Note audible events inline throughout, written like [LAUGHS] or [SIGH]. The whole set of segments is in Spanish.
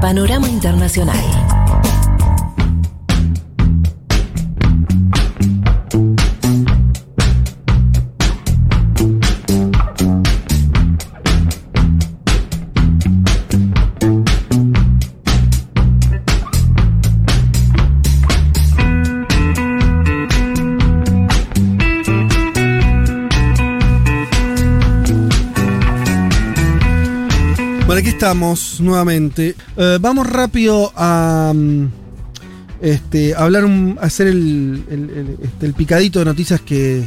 Panorama Internacional. Nuevamente. Eh, vamos rápido a mm, este, hablar, un- hacer el, este, picadito de noticias que,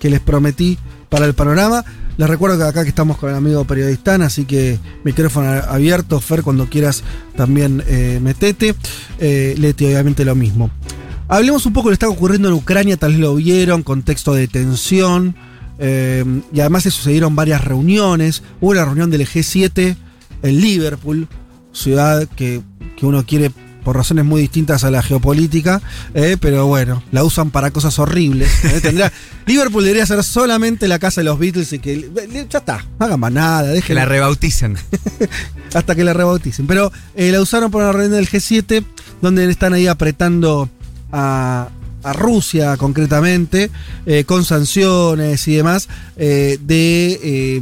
les prometí para el panorama. Les recuerdo que acá que estamos con el amigo periodista, así que micrófono abierto, Fer, cuando quieras también eh, metete. Eh, Leti, obviamente lo mismo. Hablemos un poco de lo que está ocurriendo en Ucrania, tal vez lo vieron, contexto de tensión. eh, y además se sucedieron varias reuniones. Hubo una reunión del G7 en Liverpool, ciudad que, que uno quiere por razones muy distintas a la geopolítica, eh, pero bueno, la usan para cosas horribles. eh, tendría- [LAUGHS] Liverpool debería ser solamente la casa de los Beatles y que eh, ya está, no hagan más nada, Que dejen la rebauticen. [LAUGHS] hasta que la rebauticen. Pero eh, la usaron para una reunión del G7, donde están ahí apretando a, a Rusia concretamente, con sanciones y demás, de, eh,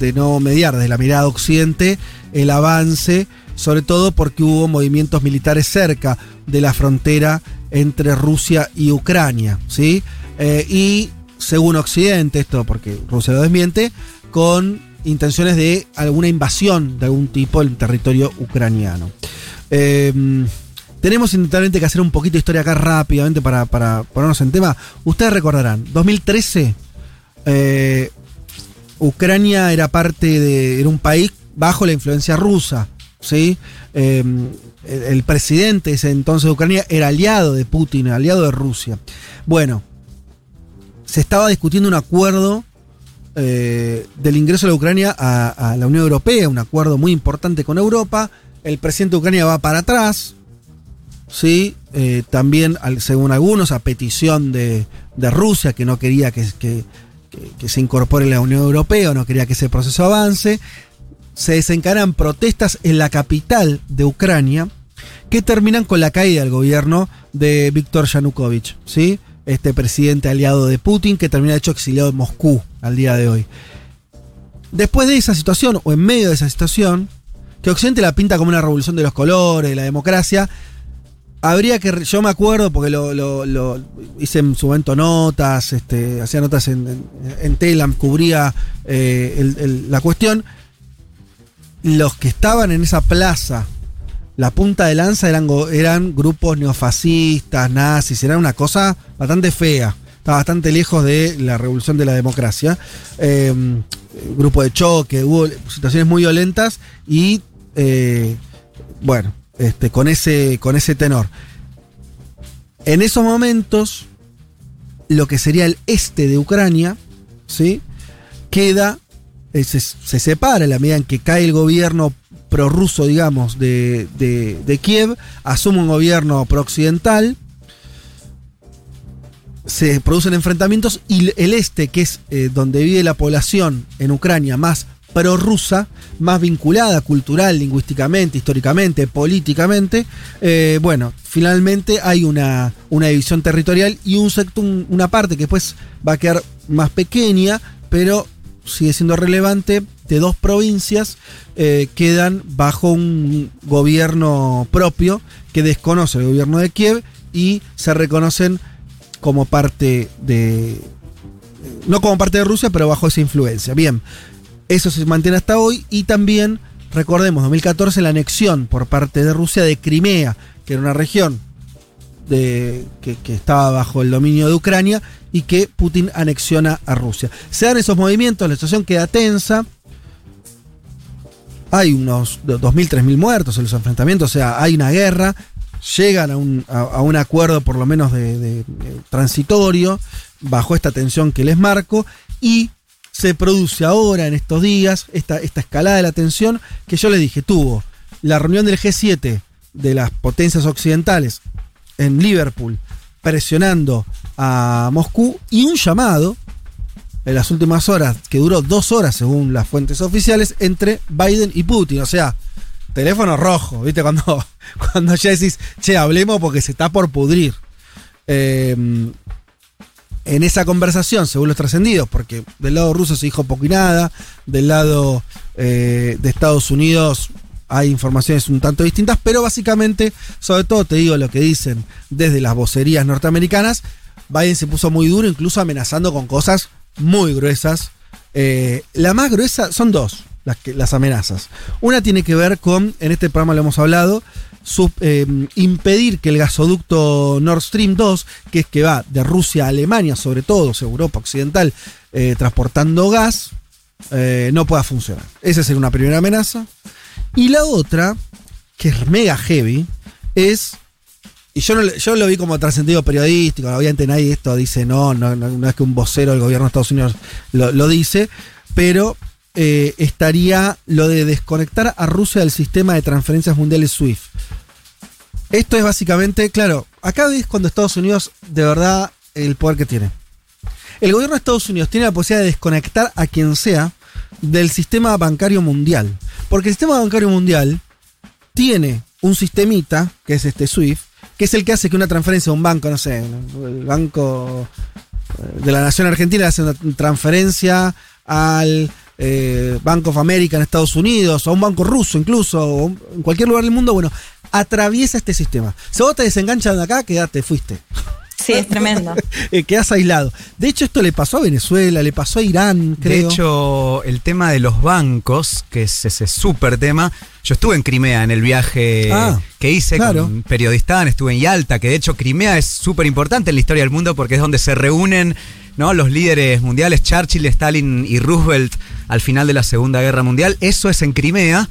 de no mediar desde la mirada occidente el avance, sobre todo porque hubo movimientos militares cerca de la frontera entre Rusia y Ucrania, ¿sí? Eh, y según Occidente, esto porque Rusia lo desmiente, con intenciones de alguna invasión de algún tipo en territorio ucraniano. Eh, tenemos inevitablemente que hacer un poquito de historia acá rápidamente para, para ponernos en tema. Ustedes recordarán, 2013, eh, Ucrania era parte de. era un país bajo la influencia rusa. ¿sí? Eh, el, presidente ese entonces de Ucrania era aliado de Putin, aliado de Rusia. Bueno, se estaba discutiendo un acuerdo eh, del ingreso de Ucrania a, la Unión Europea, un acuerdo muy importante con Europa. El presidente de Ucrania va para atrás, ¿sí? Eh, también, según algunos, a petición de, de Rusia, que no quería que, que- que- se incorpore la Unión Europea, no quería que ese proceso avance. Se desencadenan protestas en la capital de Ucrania, que terminan con la caída del gobierno de Víctor Yanukovych, ¿sí? Este presidente aliado de Putin, que termina de hecho exiliado en Moscú al día de hoy. Después de esa situación, o en medio de esa situación, que Occidente la pinta como una revolución de los colores, de la democracia, habría que. Yo me acuerdo porque lo, hice en su momento notas, este, hacía notas en, en, Telam, cubría eh, la cuestión. Los que estaban en esa plaza, la punta de lanza eran, eran grupos neofascistas, nazis, era una cosa bastante fea. Estaba bastante lejos de la revolución de la democracia. Eh, grupo de choque, hubo situaciones muy violentas y eh, bueno, este, con, ese, con ese tenor. En esos momentos, lo que sería el este de Ucrania, ¿sí? Queda, eh, se, se separa en la medida en que cae el gobierno prorruso, digamos, de, de, Kiev, asume un gobierno prooccidental, se producen enfrentamientos y el este, que es eh, donde vive la población en Ucrania más prorrusa, más vinculada cultural, lingüísticamente, históricamente, políticamente, eh, bueno, finalmente hay una, una división territorial y un sector, un- una parte que después va a quedar más pequeña, pero sigue siendo relevante, de dos provincias eh, quedan bajo un gobierno propio que desconoce el gobierno de Kiev y se reconocen como parte de. No como parte de Rusia, pero bajo esa influencia. Bien, eso se mantiene hasta hoy. Y también, recordemos, 2014, la anexión por parte de Rusia de Crimea, que era una región que, estaba bajo el dominio de Ucrania y que Putin anexiona a Rusia. Se dan esos movimientos, la situación queda tensa. Hay unos 2.000, 3.000 muertos en los enfrentamientos, o sea, hay una guerra llegan a un, acuerdo por lo menos de transitorio bajo esta tensión que les marco y se produce ahora en estos días esta, esta escalada de la tensión que yo les dije tuvo la reunión del G7 de las potencias occidentales en Liverpool presionando a Moscú y un llamado en las últimas horas que duró dos horas según las fuentes oficiales entre Biden y Putin o sea teléfono rojo, ¿viste? Cuando, [LAUGHS] cuando ya decís, che, hablemos porque se está por pudrir. Eh, en esa conversación, según los trascendidos, porque del lado ruso se dijo poco y nada, del lado eh, de Estados Unidos hay informaciones un tanto distintas, pero básicamente, sobre todo te digo lo que dicen desde las vocerías norteamericanas, Biden se puso muy duro, incluso amenazando con cosas muy gruesas. Eh, la más gruesa son dos las, las amenazas. Una tiene que ver con, en este programa lo hemos hablado, eh, impedir que el gasoducto Nord Stream 2, que es que va de Rusia a Alemania, sobre todo, Europa Occidental, eh, transportando gas, eh, no pueda funcionar. Esa sería una primera amenaza. Y la otra, que es mega heavy, es. Y yo, yo lo vi como trascendido periodístico, obviamente nadie esto dice, no, no, no, es que un vocero del gobierno de Estados Unidos lo, lo dice, pero eh, estaría lo de desconectar a Rusia del sistema de transferencias mundiales SWIFT. Esto es básicamente, claro, acá ves cuando Estados Unidos de verdad el poder que tiene. El gobierno de Estados Unidos tiene la posibilidad de desconectar a quien sea del sistema bancario mundial. Porque el sistema bancario mundial tiene un sistemita, que es este SWIFT, que es el que hace que una transferencia a un banco, no sé, el banco de la Nación Argentina hace una transferencia al eh, Bank of America en Estados Unidos, o un banco ruso incluso, o en cualquier lugar del mundo, bueno, atraviesa este sistema. Si vos te desenganchas de acá, quedate, fuiste. Sí, es tremendo. [LAUGHS] Eh, quedas aislado. De hecho, esto le pasó a Venezuela, le pasó a Irán, creo. De hecho, el tema de los bancos, que es ese súper tema. Yo estuve en Crimea en el viaje ah, que hice con Periodistán, estuve en Yalta, que de hecho Crimea es súper importante en la historia del mundo porque es donde se reúnen ¿no? los líderes mundiales, Churchill, Stalin y Roosevelt al final de la Segunda Guerra Mundial. Eso es en Crimea.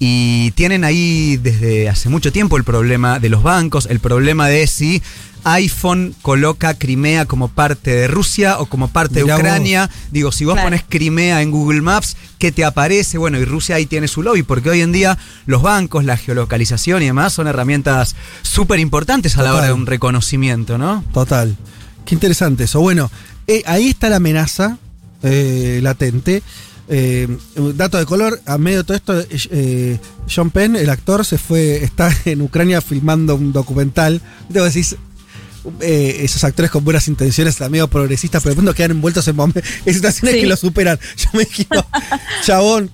Y tienen ahí desde hace mucho tiempo el problema de los bancos, el problema de si iPhone coloca Crimea como parte de Rusia o como parte de Ucrania. Digo, si vos pones Crimea en Google Maps, ¿qué te aparece? Bueno, y Rusia ahí tiene su lobby, porque hoy en día los bancos, la geolocalización y demás son herramientas súper importantes a la hora de un reconocimiento, ¿no? Total. Qué interesante eso. Bueno, eh, ahí está la amenaza eh, latente. Eh, dato de color, a medio de todo esto, eh, John Penn, el actor, se fue, está [LAUGHS] en Ucrania filmando un documental. Debo decir, eh, esos actores con buenas intenciones, medio progresistas, pero de pronto quedan envueltos en, en situaciones que lo superan. [LAUGHS] Yo me dije, [LAUGHS] chabón.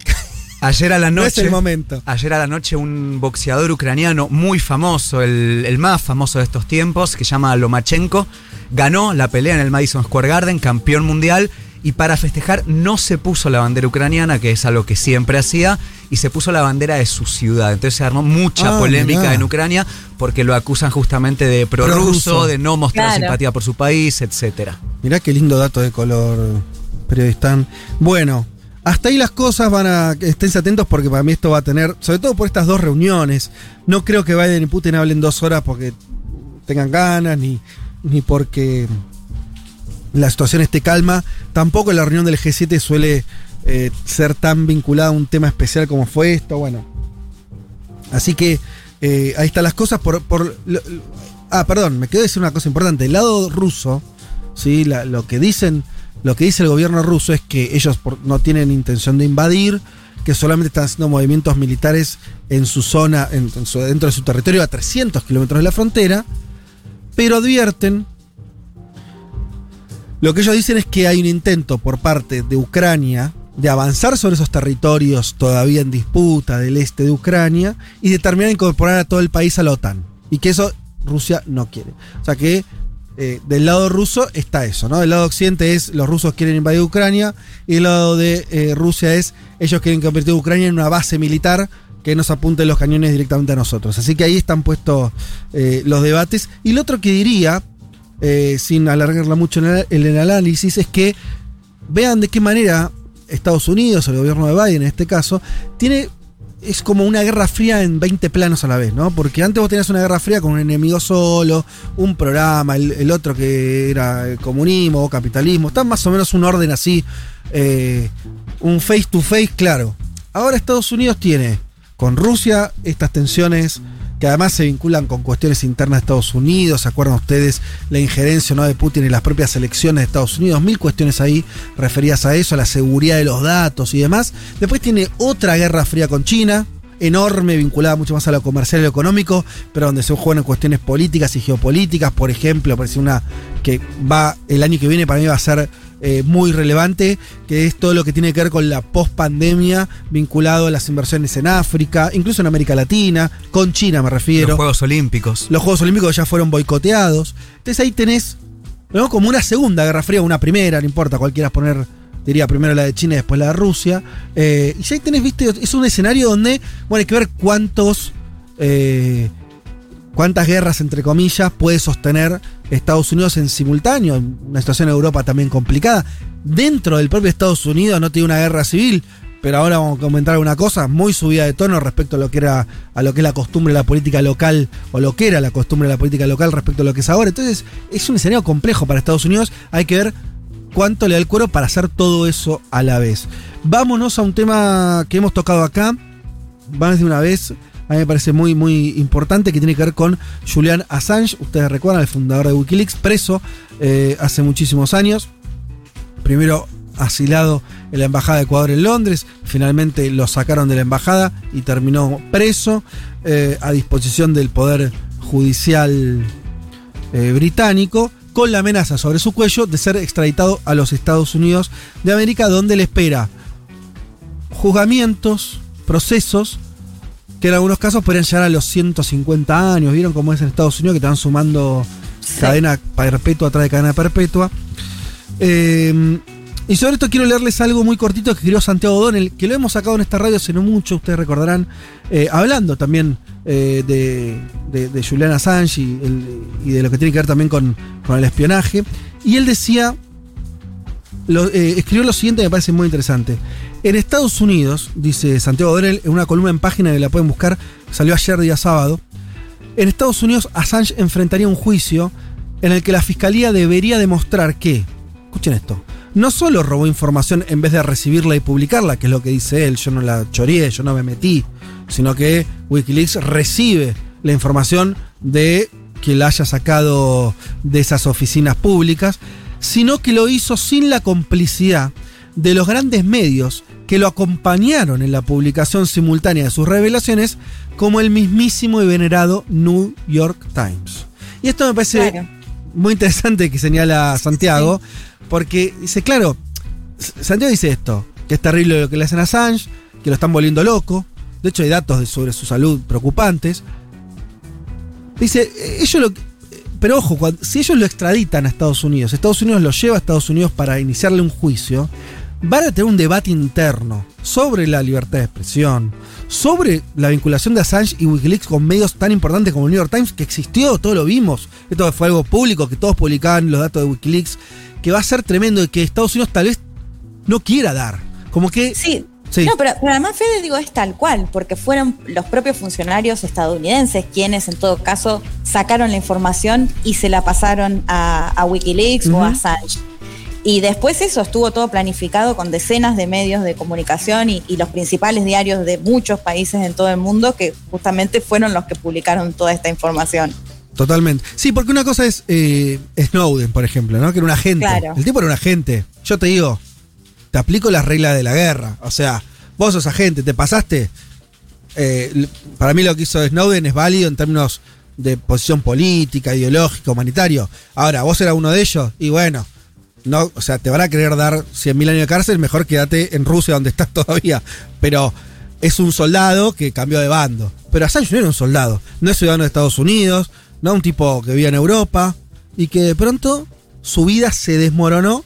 Ayer a la noche. es el momento. Ayer a la noche, un boxeador ucraniano muy famoso, el, el, más famoso de estos tiempos, que se llama Lomachenko, ganó la pelea en el Madison Square Garden, campeón mundial y para festejar no se puso la bandera ucraniana, que es algo que siempre hacía, y se puso la bandera de su ciudad. Entonces se armó mucha ah, polémica en Ucrania porque lo acusan justamente de prorruso, de no mostrar simpatía por su país, etcétera. Mirá qué lindo dato de color, periodistán. Bueno, hasta ahí las cosas van a. Esténse atentos porque para mí esto va a tener. Sobre todo por estas dos reuniones. No creo que Biden y Putin hablen dos horas porque tengan ganas, ni, ni porque la situación esté calma. Tampoco la reunión del G7 suele eh, ser tan vinculada a un tema especial como fue esto. Bueno. Así que eh, ahí están las cosas. Por, por ah, perdón, me quedo decir una cosa importante. El lado ruso, ¿sí? lo que dicen. Lo que dice el gobierno ruso es que ellos no tienen intención de invadir, que solamente están haciendo movimientos militares en su zona, dentro de su territorio, a 300 kilómetros de la frontera, pero advierten lo que ellos dicen es que hay un intento por parte de Ucrania de avanzar sobre esos territorios todavía en disputa del este de Ucrania y de terminar de incorporar a todo el país a la OTAN. Y que eso Rusia no quiere. O sea que eh, del lado ruso está eso, ¿no? Del lado occidente es los rusos quieren invadir Ucrania y del lado de eh, Rusia es ellos quieren convertir Ucrania en una base militar que nos apunte los cañones directamente a nosotros. Así que ahí están puestos eh, los debates. Y lo otro que diría, eh, sin alargarla mucho en el, análisis, es que vean de qué manera Estados Unidos, el gobierno de Biden en este caso, tiene es como una guerra fría en 20 planos a la vez, ¿no? Porque antes vos tenías una guerra fría con un enemigo solo, un programa, el, otro que era comunismo o capitalismo, está más o menos un orden así, eh, un face to face, claro. Ahora Estados Unidos tiene con Rusia estas tensiones que además se vinculan con cuestiones internas de Estados Unidos. ¿Se acuerdan ustedes la injerencia ¿no? de Putin en las propias elecciones de Estados Unidos? Mil cuestiones ahí referidas a eso, a la seguridad de los datos y demás. Después tiene otra guerra fría con China. enorme, vinculada mucho más a lo comercial y lo económico, pero donde se juegan cuestiones políticas y geopolíticas, por ejemplo, parece una que va el año que viene para mí va a ser eh, muy relevante, que es todo lo que tiene que ver con la post-pandemia vinculado a las inversiones en África, incluso en América Latina, con China me refiero. Los Juegos Olímpicos. Los Juegos Olímpicos ya fueron boicoteados. Entonces ahí tenés ¿no? como una segunda Guerra Fría, una primera, no importa cuál quieras poner diría primero la de China y después la de Rusia. Eh, y ya ahí tenés, viste, es un escenario donde, bueno, hay que ver cuántos, eh, cuántas guerras, entre comillas, puede sostener Estados Unidos en simultáneo. Una situación en Europa también complicada. Dentro del propio Estados Unidos no tiene una guerra civil. Pero ahora vamos a comentar una cosa muy subida de tono respecto a lo que era a lo que es la costumbre de la política local o lo que era la costumbre de la política local respecto a lo que es ahora. Entonces, es un escenario complejo para Estados Unidos. Hay que ver cuánto le da el cuero para hacer todo eso a la vez. Vámonos a un tema que hemos tocado acá. Vamos de una vez. A mí me parece muy, muy importante que tiene que ver con Julian Assange. Ustedes recuerdan, el fundador de Wikileaks, preso eh, hace muchísimos años. Primero asilado en la Embajada de Ecuador en Londres. Finalmente lo sacaron de la embajada y terminó preso eh, a disposición del Poder Judicial eh, británico con la amenaza sobre su cuello de ser extraditado a los Estados Unidos de América, donde le espera juzgamientos, procesos, que en algunos casos podrían llegar a los 150 años. ¿Vieron cómo es en Estados Unidos que están sumando cadena perpetua atrás de cadena perpetua? Eh, y sobre esto quiero leerles algo muy cortito que escribió Santiago Donel, que lo hemos sacado en esta radio hace no mucho, ustedes recordarán, eh, hablando también eh, de, de, Julian Assange y, de lo que tiene que ver también con, el espionaje. Y él decía, lo, eh, escribió lo siguiente que me parece muy interesante. En Estados Unidos, dice Santiago Donel, en una columna en página que la pueden buscar, salió ayer día sábado, en Estados Unidos Assange enfrentaría un juicio en el que la fiscalía debería demostrar que, escuchen esto, no solo robó información en vez de recibirla y publicarla, que es lo que dice él, yo no la choreé, yo no me metí, sino que Wikileaks recibe la información de que la haya sacado de esas oficinas públicas, sino que lo hizo sin la complicidad de los grandes medios que lo acompañaron en la publicación simultánea de sus revelaciones, como el mismísimo y venerado New York Times. Y esto me parece muy interesante que señala Santiago, porque dice, claro, Santiago dice esto, que es terrible lo que le hacen a Assange, que lo están volviendo loco. De hecho, hay datos sobre su salud preocupantes. Dice, ellos lo. Pero ojo, si ellos lo extraditan a Estados Unidos, Estados Unidos lo lleva a Estados Unidos para iniciarle un juicio, van a tener un debate interno sobre la libertad de expresión, sobre la vinculación de Assange y Wikileaks con medios tan importantes como el New York Times, que existió, todo lo vimos. Esto fue algo público, que todos publicaban los datos de Wikileaks que va a ser tremendo y que Estados Unidos tal vez no quiera dar. Como que. Sí. No, pero, además, Fede, digo, es tal cual, porque fueron los propios funcionarios estadounidenses quienes, en todo caso, sacaron la información y se la pasaron a, Wikileaks o a Assange. Y después eso estuvo todo planificado con decenas de medios de comunicación y, los principales diarios de muchos países en todo el mundo que justamente fueron los que publicaron toda esta información. Totalmente. Sí, porque una cosa es eh, Snowden, por ejemplo, ¿no? Que era un agente. El tipo era un agente. Yo te digo, te aplico las reglas de la guerra. O sea, vos sos agente, te pasaste. Eh, para mí lo que hizo Snowden es válido en términos de posición política, ideológica, humanitario. Ahora, vos eras uno de ellos y bueno, no, o sea, te van a querer dar 100.000 años de cárcel, mejor quédate en Rusia donde estás [LAUGHS] todavía. Pero es un soldado que cambió de bando. Pero Assange no era un soldado, no es ciudadano de Estados Unidos, ¿no? Un tipo que vivía en Europa y que de pronto su vida se desmoronó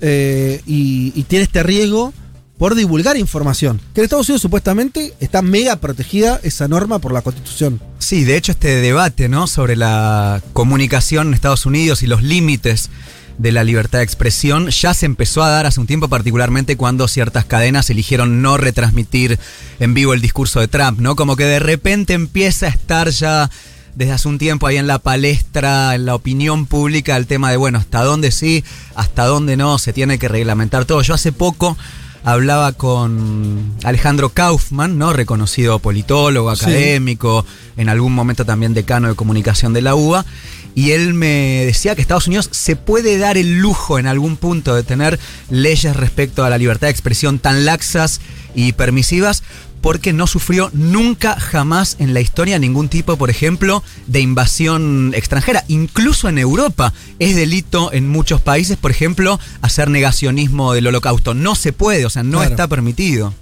eh, y, tiene este riesgo por divulgar información. Que en Estados Unidos supuestamente está mega protegida esa norma por la Constitución. Sí, de hecho este debate ¿no? sobre la comunicación en Estados Unidos y los límites de la libertad de expresión ya se empezó a dar hace un tiempo, particularmente cuando ciertas cadenas eligieron no retransmitir en vivo el discurso de Trump, ¿no? Como que de repente empieza a estar ya desde hace un tiempo ahí en la palestra, en la opinión pública, el tema de, bueno, hasta dónde sí, hasta dónde no, se tiene que reglamentar todo. Yo hace poco hablaba con Alejandro Kaufman, ¿no? Reconocido politólogo, académico, en algún momento también decano de comunicación de la UBA. Y él me decía que Estados Unidos se puede dar el lujo en algún punto de tener leyes respecto a la libertad de expresión tan laxas y permisivas porque no sufrió nunca jamás en la historia ningún tipo, por ejemplo, de invasión extranjera. Incluso en Europa es delito en muchos países, por ejemplo, hacer negacionismo del holocausto. No se puede, o sea, no está permitido.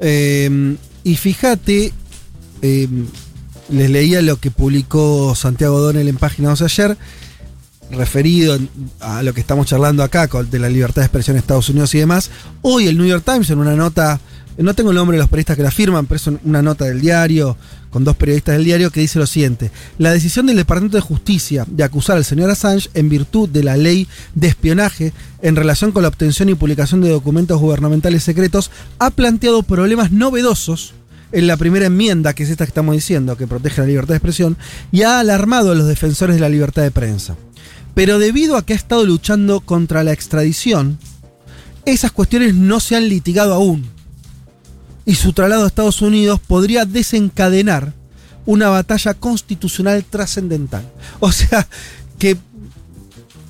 Em, y fíjate, em, les leía lo que publicó Santiago Donel en Página 12 ayer, referido a lo que estamos charlando acá, de la libertad de expresión en Estados Unidos y demás. Hoy el New York Times, en una nota no tengo el nombre de los periodistas que la firman, pero es una nota del diario, con dos periodistas del diario, que dice lo siguiente. La decisión del Departamento de Justicia de acusar al señor Assange en virtud de la ley de espionaje en relación con la obtención y publicación de documentos gubernamentales secretos ha planteado problemas novedosos en la primera enmienda, que es esta que estamos diciendo, que protege la libertad de expresión, y ha alarmado a los defensores de la libertad de prensa. Pero debido a que ha estado luchando contra la extradición, esas cuestiones no se han litigado aún y su traslado a Estados Unidos podría desencadenar una batalla constitucional trascendental. O sea, que,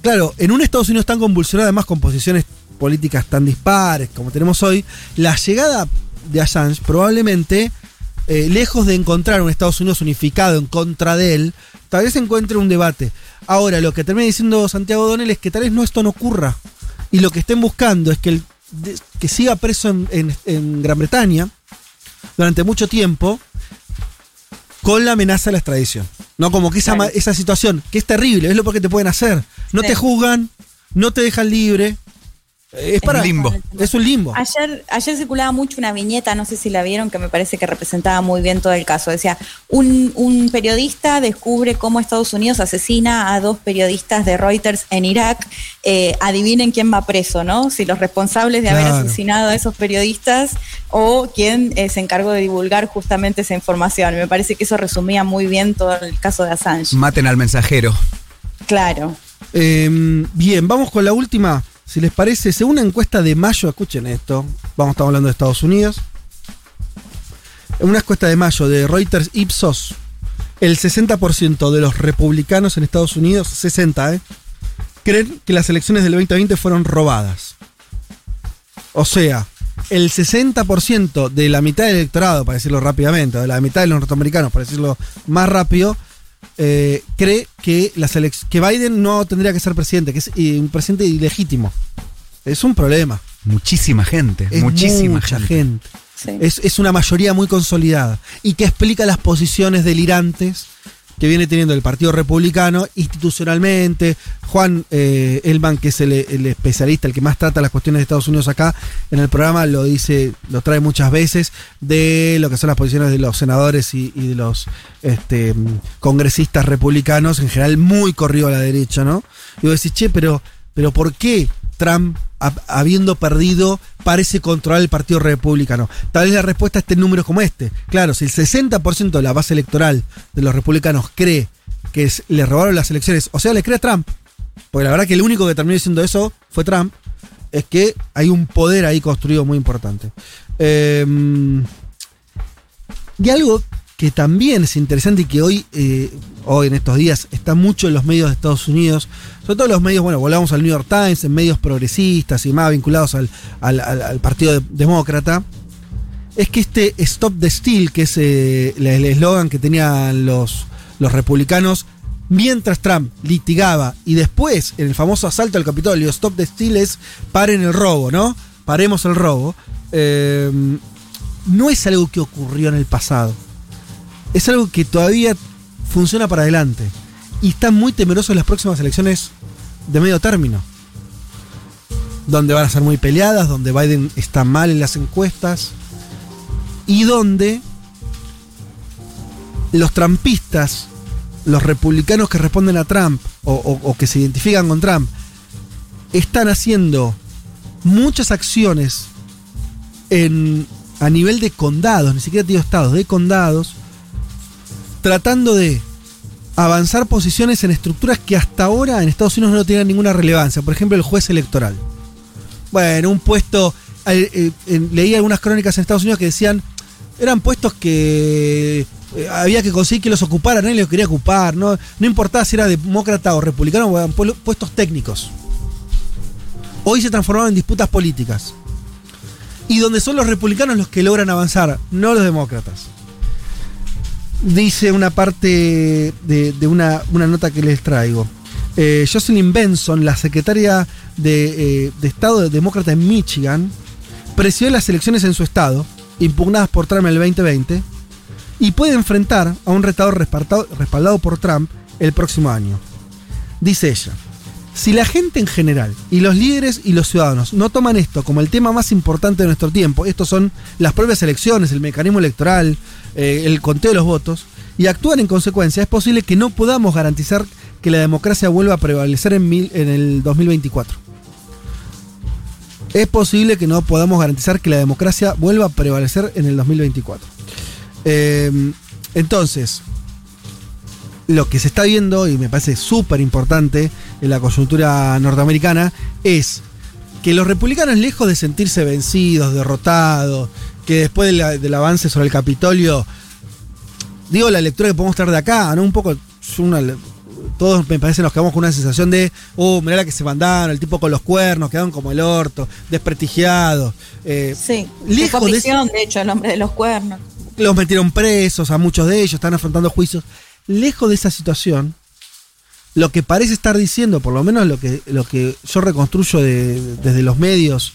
claro, en un Estados Unidos tan convulsionado, además con posiciones políticas tan dispares como tenemos hoy, la llegada de Assange probablemente, eh, lejos de encontrar un Estados Unidos unificado en contra de él, tal vez encuentre un debate. Ahora, lo que termina diciendo Santiago Donel es que tal vez no esto no ocurra. Y lo que estén buscando es que el que siga preso en, Gran Bretaña durante mucho tiempo con la amenaza de la extradición. No como que esa, esa situación, que es terrible, es lo que te pueden hacer. No te juzgan, no te dejan libre, es para limbo. Es un limbo. Ayer, ayer circulaba mucho una viñeta, no sé si la vieron, que me parece que representaba muy bien todo el caso. Decía, un, periodista descubre cómo Estados Unidos asesina a dos periodistas de Reuters en Irak. Eh, adivinen quién va preso, ¿no? Si los responsables de haber asesinado a esos periodistas o quién eh, se encargó de divulgar justamente esa información. Me parece que eso resumía muy bien todo el caso de Assange. Maten al mensajero. Claro. Em, bien, vamos con la última. Si les parece, según una encuesta de mayo, escuchen esto, vamos, estamos hablando de Estados Unidos. En una encuesta de mayo de Reuters Ipsos, el 60% de los republicanos en Estados Unidos, 60, ¿eh? creen que las elecciones del 2020 fueron robadas. O sea, el 60% de la mitad del electorado, para decirlo rápidamente, de la mitad de los norteamericanos, para decirlo más rápido, eh, cree que, que Biden no tendría que ser presidente, que es eh, un presidente ilegítimo. Es un problema. Muchísima gente. muchísima gente. Es, es, una mayoría muy consolidada y que explica las posiciones delirantes que viene teniendo el Partido Republicano institucionalmente. Juan eh, Elman, que es el, especialista, el que más trata las cuestiones de Estados Unidos acá en el programa, lo dice, lo trae muchas veces, de lo que son las posiciones de los senadores y, de los este, congresistas republicanos, en general muy corrido a la derecha, ¿no? Y vos decís, che, pero, pero ¿por qué Trump, habiendo perdido, parece controlar el Partido Republicano. Tal vez la respuesta esté en números como este. Claro, si el 60% de la base electoral de los republicanos cree que le robaron las elecciones, o sea, le cree a Trump, porque la verdad que el único que terminó diciendo eso fue Trump, es que hay un poder ahí construido muy importante. Em, y algo que también es interesante y que hoy, eh, hoy en estos días está mucho en los medios de Estados Unidos, sobre todo los medios, bueno, volvamos al New York Times, en medios progresistas y más vinculados al, Partido Demócrata, es que este Stop the Steal, que es eh, el eslogan que tenían los, los republicanos, mientras Trump litigaba y después en el famoso asalto al Capitolio, Stop the Steal es paren el robo, ¿no? Paremos el robo. Eh, no es algo que ocurrió en el pasado es algo que todavía funciona para adelante. Y están muy temerosos las próximas elecciones de medio término. Donde van a ser muy peleadas, donde Biden está mal en las encuestas. Y donde los trampistas, los republicanos que responden a Trump o, que se identifican con Trump, están haciendo muchas acciones en, a nivel de condados, ni siquiera digo estados, de condados, tratando de avanzar posiciones en estructuras que hasta ahora en Estados Unidos no tienen ninguna relevancia. Por ejemplo, el juez electoral. Bueno, un puesto. Eh, leí algunas crónicas en Estados Unidos que decían. Eran puestos que eh, había que conseguir que los ocuparan, nadie los quería ocupar, no, no importaba si era demócrata o republicano, eran puestos técnicos. Hoy se transformaron en disputas políticas. y donde son los republicanos los que logran avanzar, no los demócratas. Dice una parte de, una, nota que les traigo. Eh, Jocelyn Benson, la secretaria de, eh, de Estado demócrata en Michigan, presidió las elecciones en su estado, impugnadas por Trump en el 2020, y puede enfrentar a un retador respaldado por Trump el próximo año. Dice ella, si la gente en general y los líderes y los ciudadanos no toman esto como el tema más importante de nuestro tiempo, estos son las propias elecciones, el mecanismo electoral, eh, el conteo de los votos, y actúan en consecuencia, es posible que no podamos garantizar que la democracia vuelva a prevalecer en, en el 2024. Es posible que no podamos garantizar que la democracia vuelva a prevalecer en el 2024. Eh, entonces, lo que se está viendo, y me parece súper importante en la coyuntura norteamericana, es que los republicanos, lejos de sentirse vencidos, derrotados, que después del avance sobre el Capitolio, digo la lectura que podemos traer de acá, ¿no? Un poco, todos me parece nos quedamos con una sensación de, oh, mirá la que se mandaron, el tipo con los cuernos, quedaron como el orto, desprestigiados. Eh, sí, lejos de, de hecho, el hombre de los cuernos. Los metieron presos a muchos de ellos, están afrontando juicios lejos de esa situación, lo que parece estar diciendo, por lo menos lo que, lo que yo reconstruyo desde los medios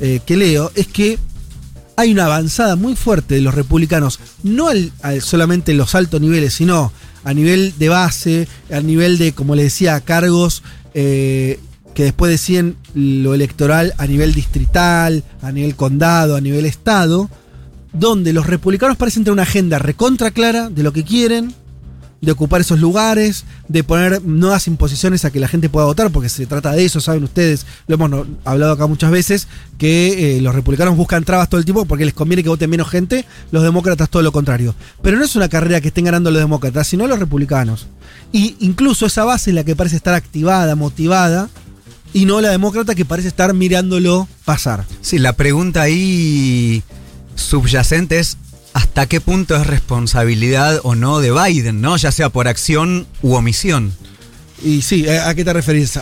eh, que leo, es que hay una avanzada muy fuerte de los republicanos, no al, solamente en los altos niveles, sino a nivel de base, a nivel de, como le decía, cargos eh, que después decían lo electoral a nivel distrital, a nivel condado, a nivel estado, donde los republicanos parecen tener una agenda recontra clara de lo que quieren, de ocupar esos lugares, de poner nuevas imposiciones a que la gente pueda votar, porque se trata de eso, saben ustedes, lo hemos hablado acá muchas veces, que eh, los republicanos buscan trabas todo el tiempo porque les conviene que voten menos gente, los demócratas todo lo contrario. Pero no es una carrera que estén ganando los demócratas, sino los republicanos. Y incluso esa base es la que parece estar activada, motivada, y no la demócrata que parece estar mirándolo pasar. Sí, la pregunta ahí subyacente es hasta qué punto es responsabilidad o no de Biden, ¿no? Ya sea por acción u omisión. Y sí, ¿a qué te referís?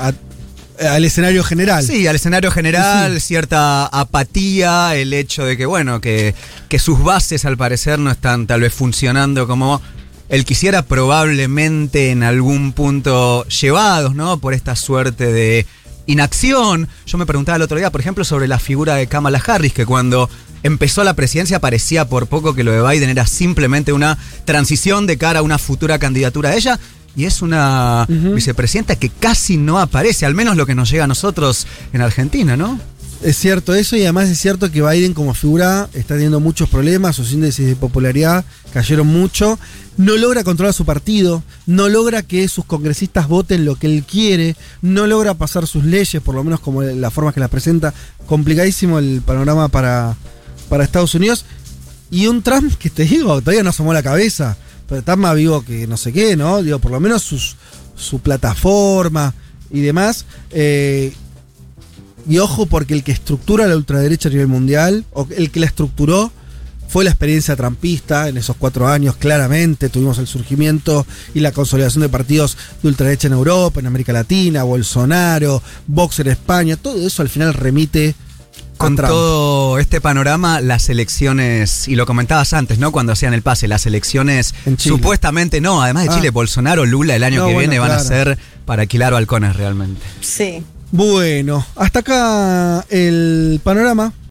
al escenario general. Sí, al escenario general, cierta apatía, el hecho de que, bueno, que, que sus bases al parecer no están tal vez funcionando como él quisiera, probablemente en algún punto llevados, ¿no? Por esta suerte de inacción. Yo me preguntaba el otro día, por ejemplo, sobre la figura de Kamala Harris, que cuando empezó la presidencia parecía por poco que lo de Biden era simplemente una transición de cara a una futura candidatura a ella. Y es una vicepresidenta que casi no aparece, al menos lo que nos llega a nosotros en Argentina, ¿no? Es cierto eso y además es cierto que Biden como figura está teniendo muchos problemas, sus índices de popularidad cayeron mucho, no logra controlar su partido, no logra que sus congresistas voten lo que él quiere, no logra pasar sus leyes, por lo menos como la forma que las presenta, complicadísimo el panorama para, para Estados Unidos. Y un Trump que te digo, todavía no asomó la cabeza, pero está más vivo que no sé qué, ¿no? Digo, por lo menos sus, su plataforma y demás. Eh, y ojo, porque el que estructura la ultraderecha a nivel mundial, o el que la estructuró, fue la experiencia trampista en esos cuatro años, claramente. Tuvimos el surgimiento y la consolidación de partidos de ultraderecha en Europa, en América Latina, Bolsonaro, Vox en España. Todo eso al final remite con todo este panorama, las elecciones, y lo comentabas antes, ¿no? Cuando hacían el pase, las elecciones supuestamente no, además de ah. Chile, Bolsonaro, Lula el año que viene van a ser para alquilar balcones realmente. Sí. Bueno, hasta acá el panorama.